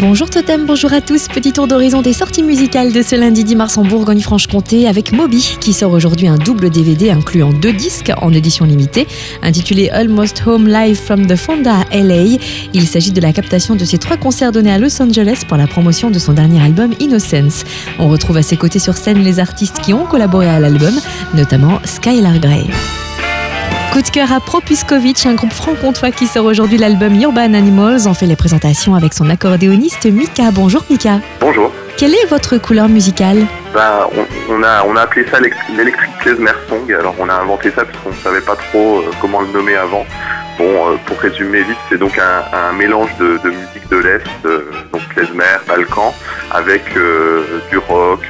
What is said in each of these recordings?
Bonjour Totem, bonjour à tous. Petit tour d'horizon des sorties musicales de ce lundi 10 mars en Bourgogne-Franche-Comté avec Moby qui sort aujourd'hui un double DVD incluant deux disques en édition limitée intitulé Almost Home Live from the Fonda LA. Il s'agit de la captation de ses trois concerts donnés à Los Angeles pour la promotion de son dernier album Innocence. On retrouve à ses côtés sur scène les artistes qui ont collaboré à l'album, notamment Skylar Grey. Coup de cœur à Propuskovic, un groupe franc-comtois qui sort aujourd'hui l'album Urban Animals. On fait les présentations avec son accordéoniste Mika. Bonjour Mika. Bonjour. Quelle est votre couleur musicale? Bah, on, a, on a appelé ça l'Electric Klezmer Song. Alors on a inventé ça parce qu'on ne savait pas trop euh, comment le nommer avant. Bon, euh, pour résumer vite, c'est donc un, mélange de, musique de l'Est, euh, donc klezmer, balkan, avec du rock,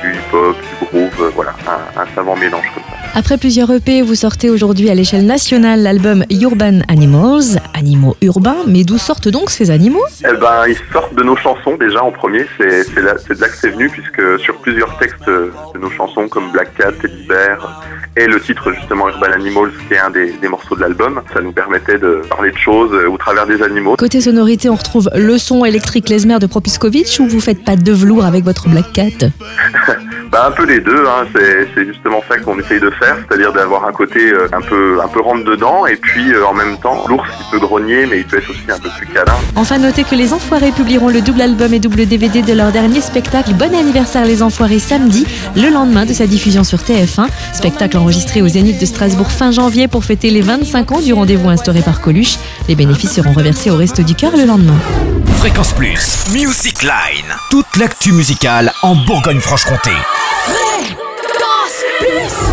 du hip-hop, du groove, voilà, un, un savant mélange comme ça. Après plusieurs EP, vous sortez aujourd'hui à l'échelle nationale l'album Urban Animals, animaux urbains, mais d'où sortent donc ces animaux? Eh ben, ils sortent de nos chansons déjà en premier, c'est de là que c'est venu, puisque sur plusieurs textes de nos chansons comme Black Cat, Teddy Bear, et le titre justement Urban Animals, qui est un des, morceaux de l'album, ça nous permettait de parler de choses au travers des animaux. Côté sonorité, on retrouve le son électrique Lesmer de Propiskovic, ou vous faites pas de velours avec votre Black Cat? Bah, un peu les deux, hein. c'est justement ça qu'on essaye de faire, c'est-à-dire d'avoir un côté euh, un peu un peu rentre dedans et puis euh, en même temps l'ours il peut grogner mais il peut être aussi un peu plus câlin. Enfin notez que les Enfoirés publieront le double album et double DVD de leur dernier spectacle Bon anniversaire les Enfoirés samedi, le lendemain de sa diffusion sur TF1, spectacle enregistré au Zénith de Strasbourg fin janvier pour fêter les 25 ans du rendez-vous instauré par Coluche. Les bénéfices seront reversés au Resto du Cœur le lendemain. Fréquence Plus, Music Line, toute l'actu musicale en Bourgogne-Franche-Comté. Fréquence Plus